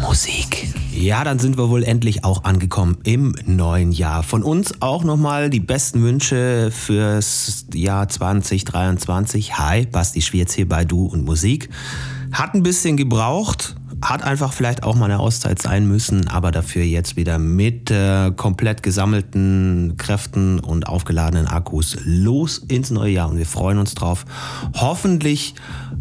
Musik. Ja, dann sind wir wohl endlich auch angekommen im neuen Jahr. Von uns auch nochmal die besten Wünsche fürs Jahr 2023. Hi, Basti Schwierz hier bei Du und Musik. Hat ein bisschen gebraucht, hat einfach vielleicht auch mal eine Auszeit sein müssen, aber dafür jetzt wieder mit äh, komplett gesammelten Kräften und aufgeladenen Akkus los ins neue Jahr und wir freuen uns drauf. Hoffentlich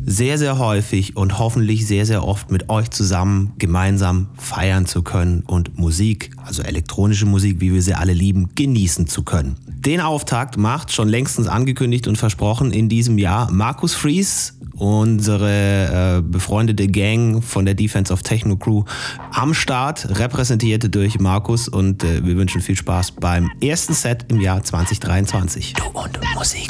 sehr, sehr häufig und hoffentlich sehr, sehr oft mit euch zusammen gemeinsam feiern zu können und Musik, also elektronische Musik, wie wir sie alle lieben, genießen zu können. Den Auftakt macht schon längstens angekündigt und versprochen in diesem Jahr Markus Fries unsere äh, befreundete Gang von der Defense of Techno Crew am Start, repräsentiert durch Markus und äh, wir wünschen viel Spaß beim ersten Set im Jahr 2023. Du und Musik.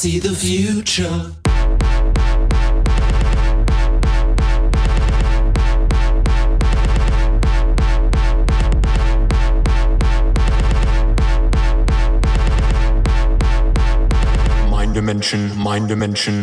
See the future. Mind dimension, mind dimension.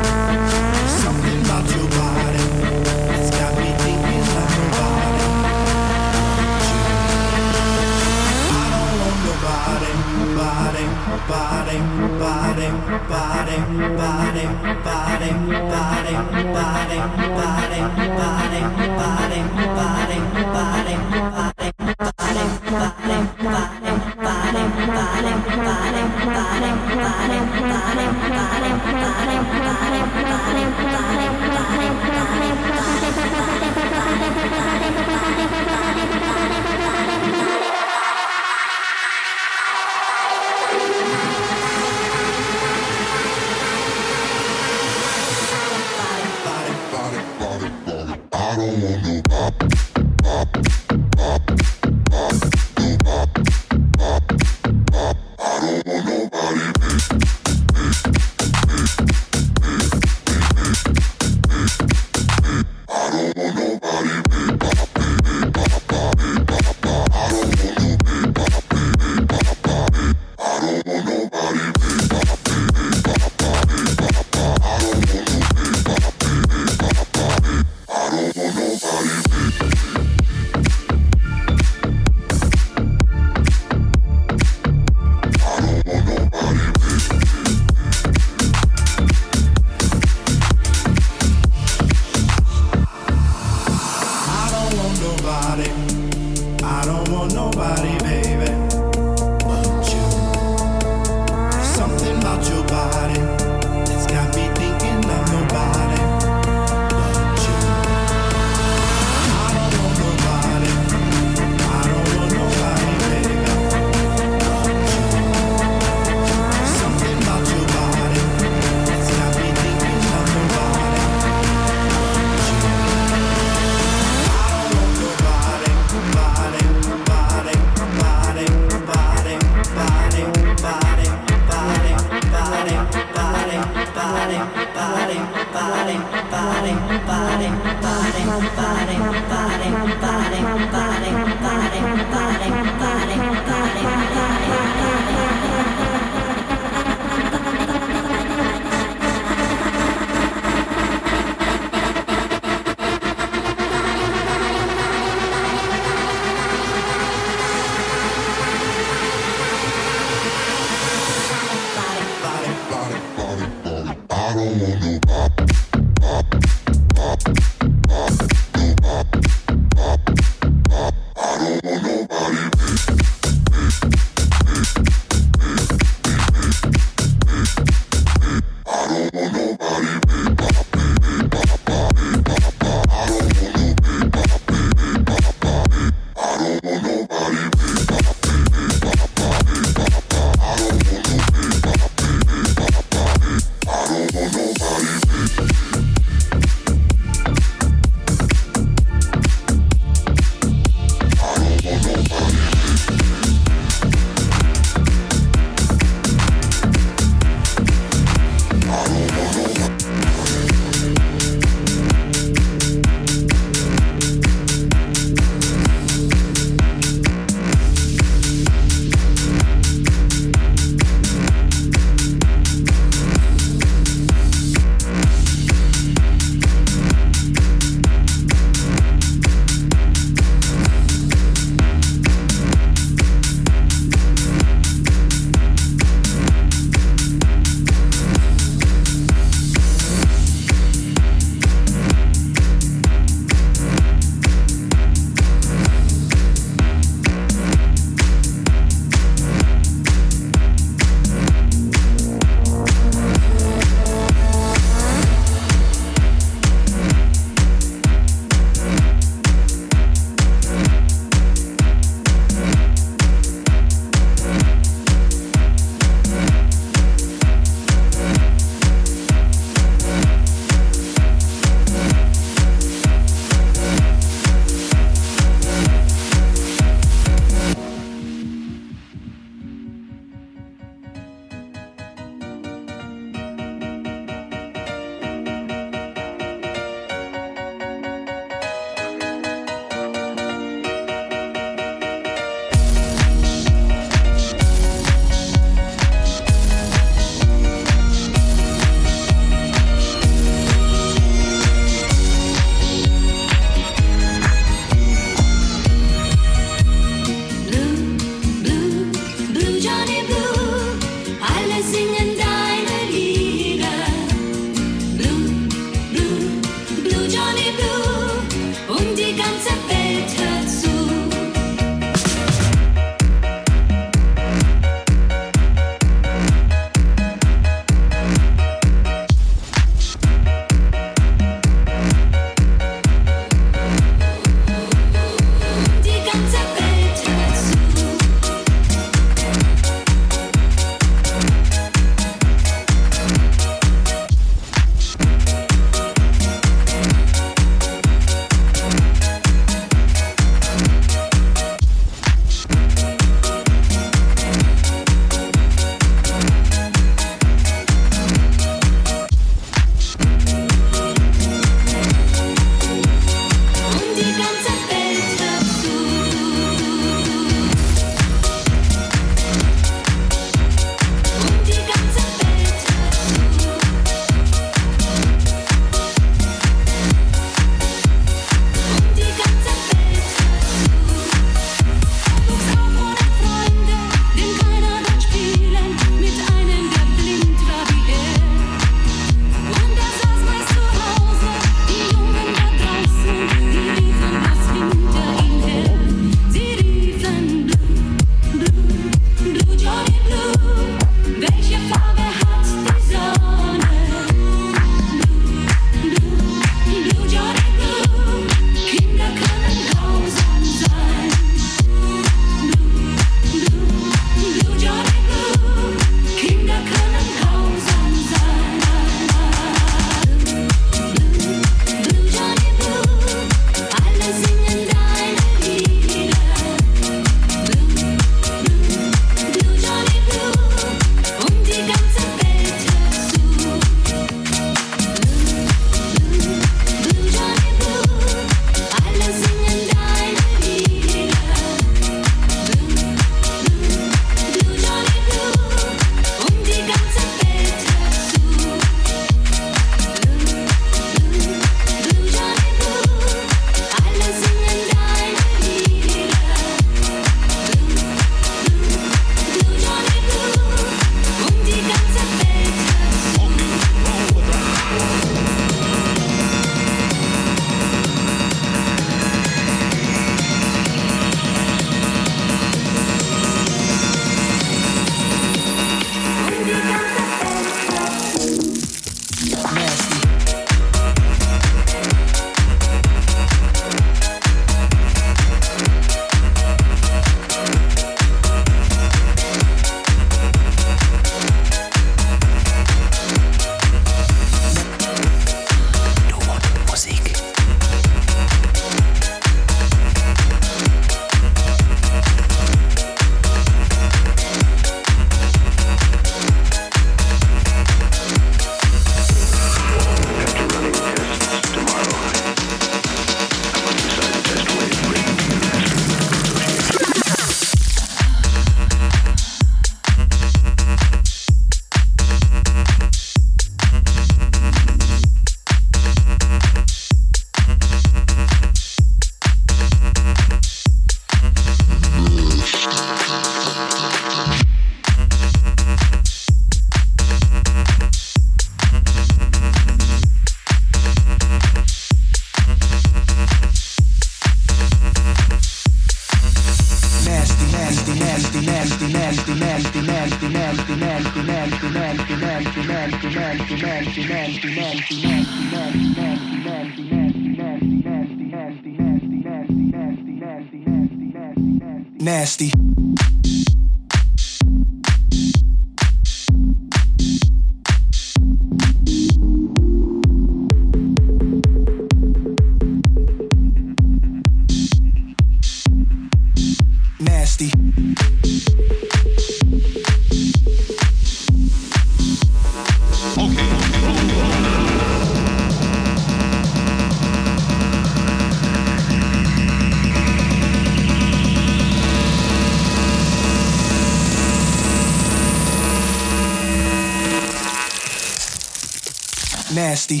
Nasty.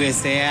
Que sea.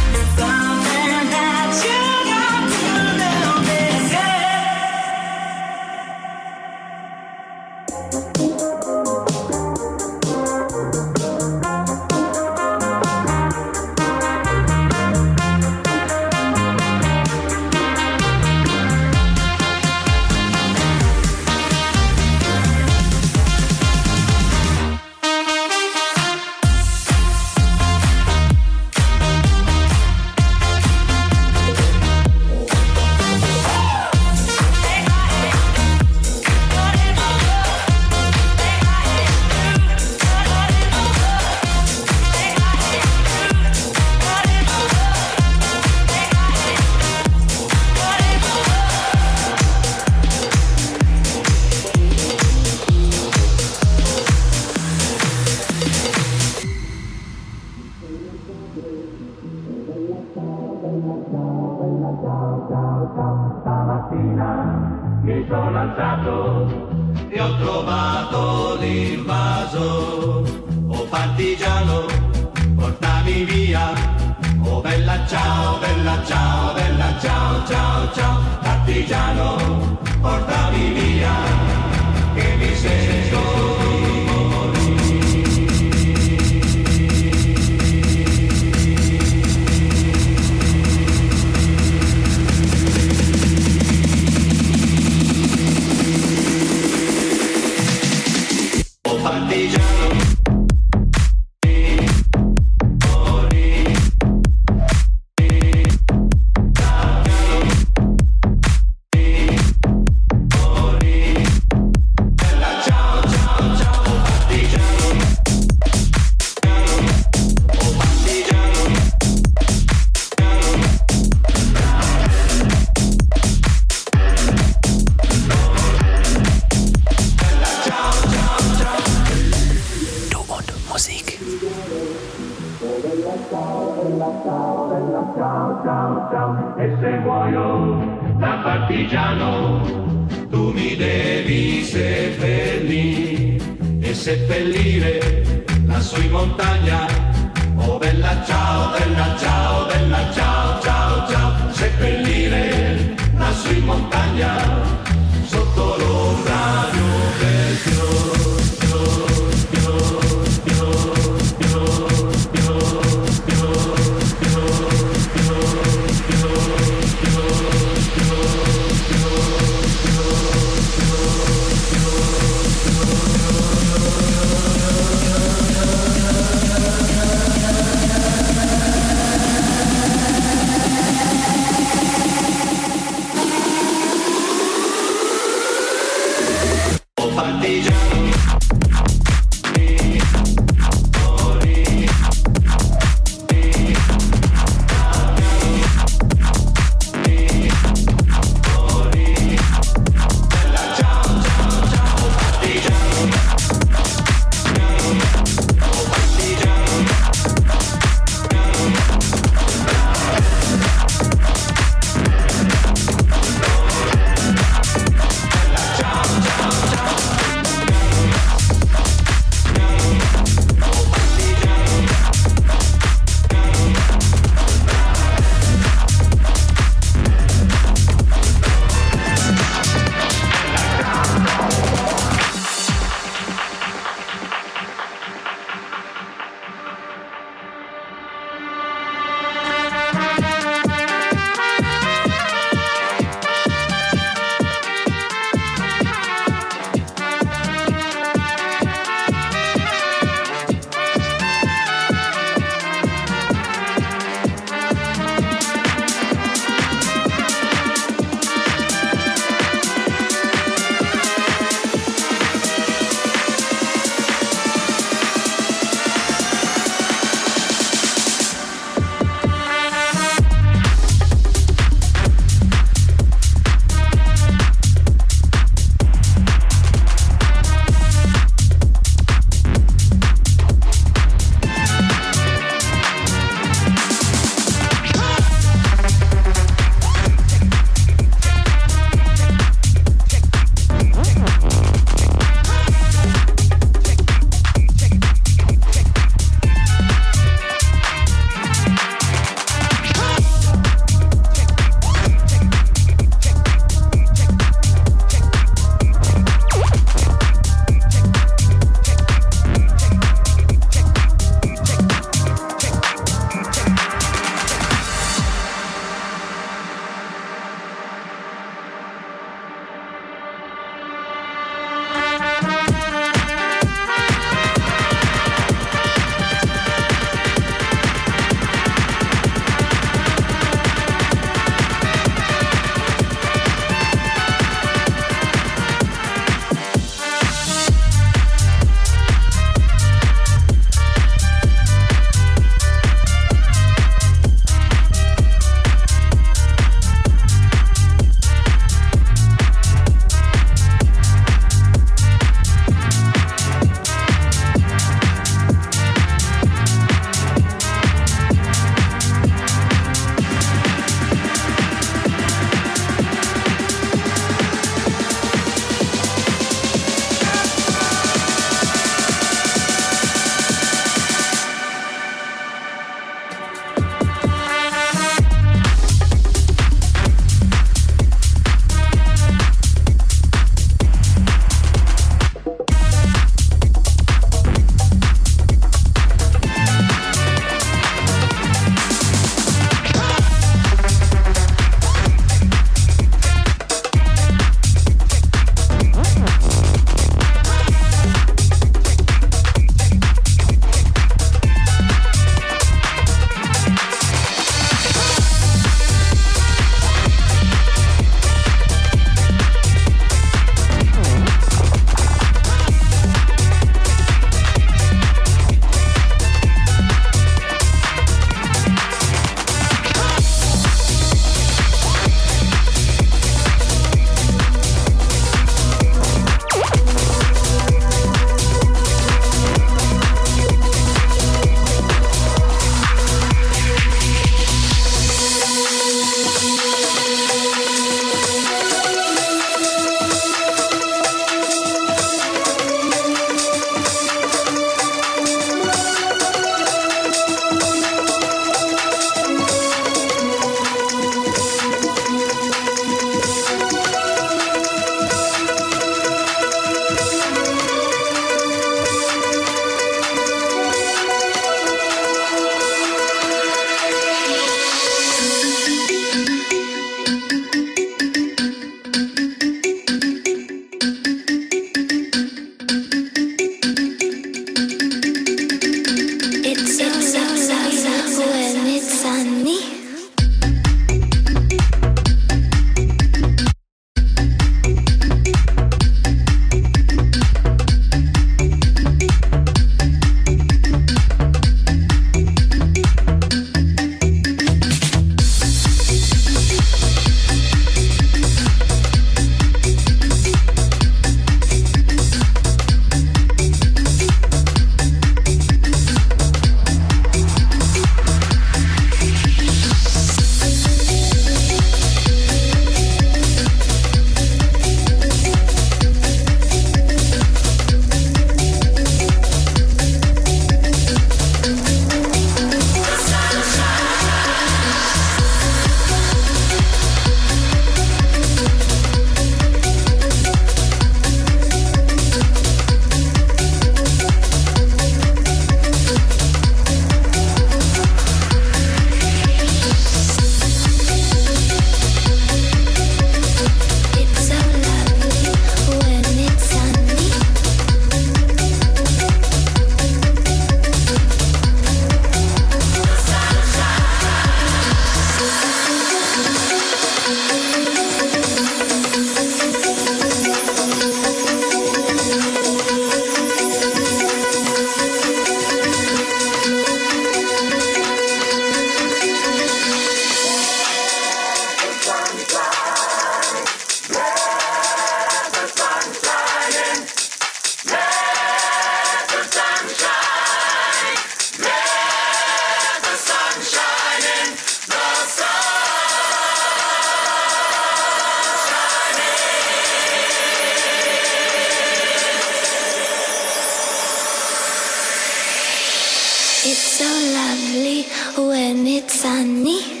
It's so lovely when it's sunny.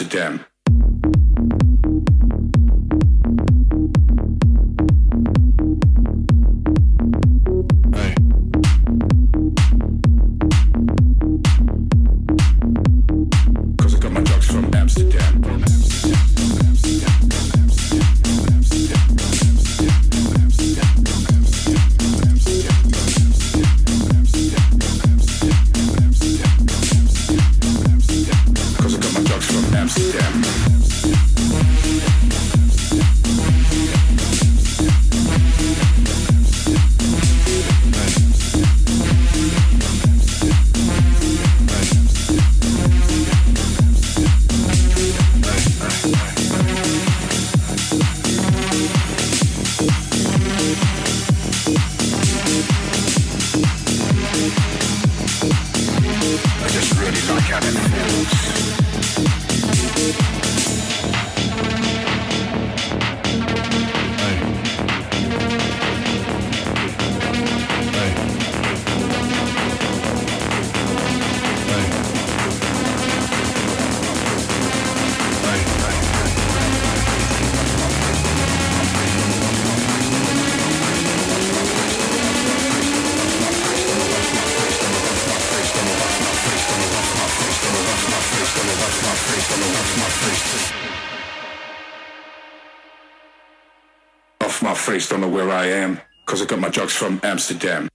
Amsterdam. from Amsterdam.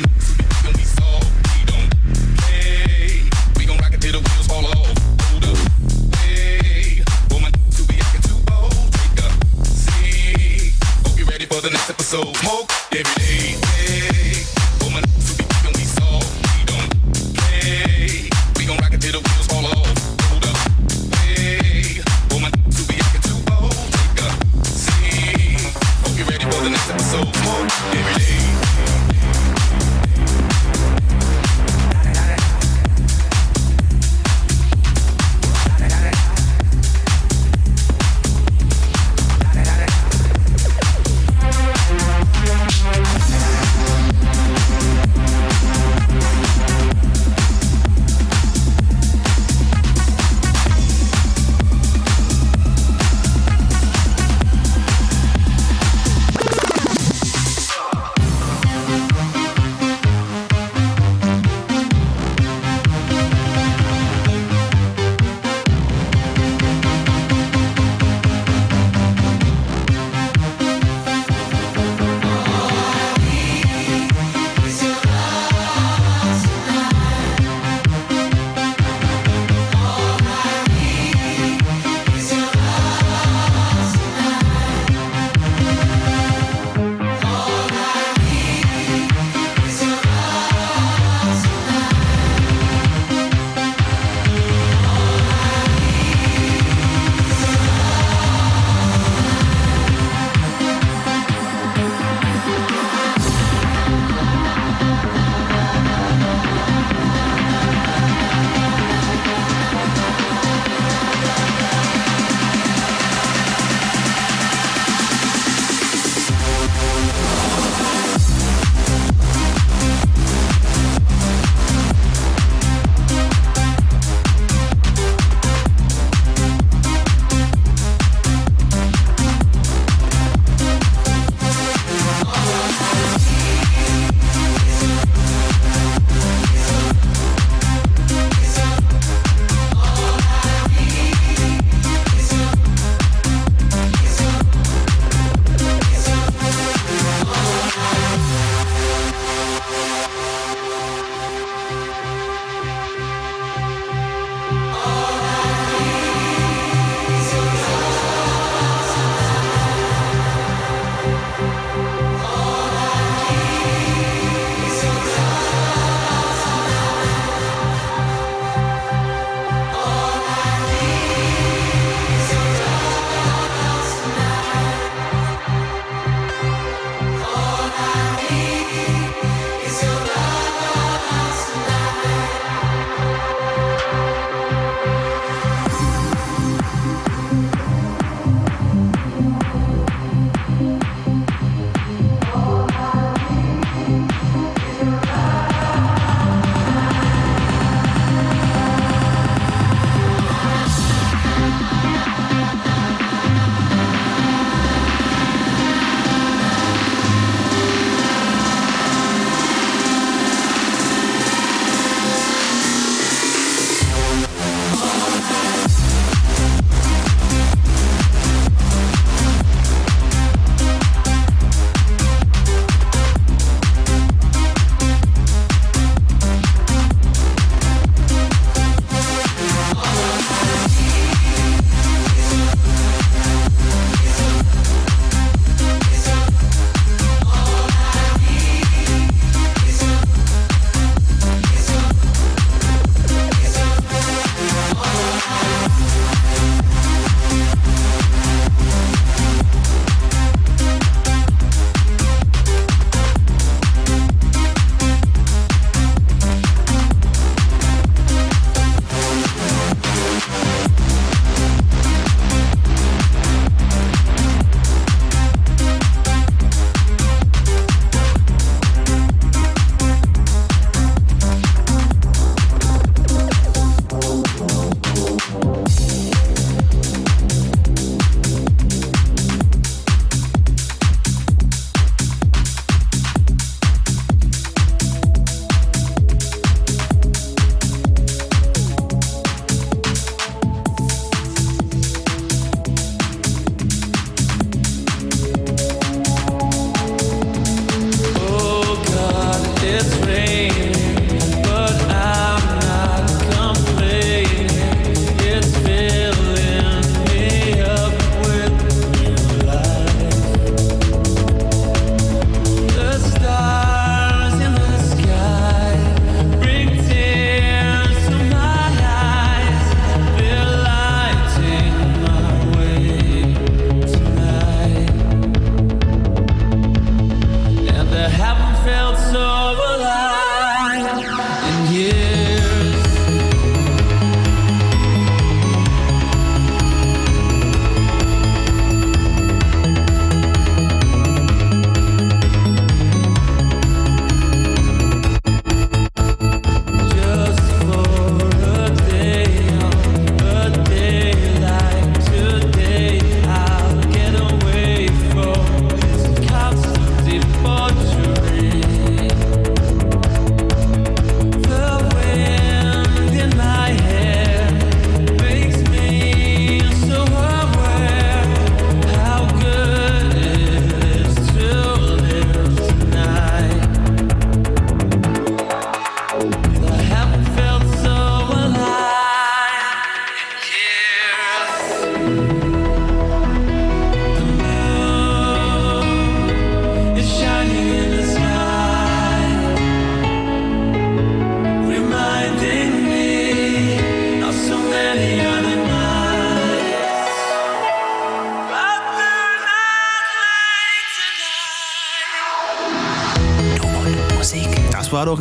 My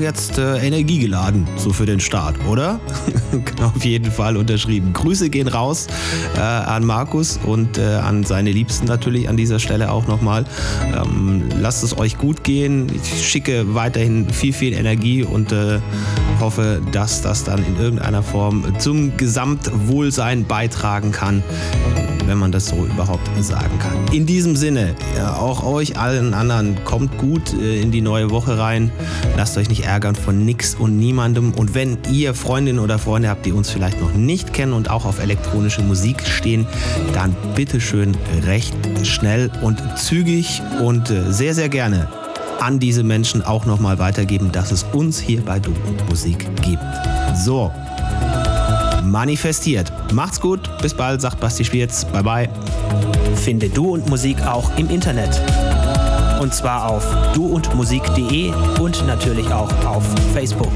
jetzt äh, energiegeladen, so für den Start, oder? Auf jeden Fall unterschrieben. Grüße gehen raus äh, an Markus und äh, an seine Liebsten natürlich an dieser Stelle auch nochmal. Ähm, lasst es euch gut gehen. Ich schicke weiterhin viel, viel Energie und äh, hoffe, dass das dann in irgendeiner Form zum Gesamtwohlsein beitragen kann wenn man das so überhaupt sagen kann. In diesem Sinne, auch euch allen anderen, kommt gut äh, in die neue Woche rein. Lasst euch nicht ärgern von nix und niemandem. Und wenn ihr Freundinnen oder Freunde habt, die uns vielleicht noch nicht kennen und auch auf elektronische Musik stehen, dann bitteschön recht schnell und zügig und äh, sehr, sehr gerne an diese Menschen auch nochmal weitergeben, dass es uns hier bei Du und Musik gibt. So, manifestiert. Macht's gut, bis bald, sagt Basti Schwierz. Bye bye. Finde Du und Musik auch im Internet. Und zwar auf duundmusik.de und natürlich auch auf Facebook.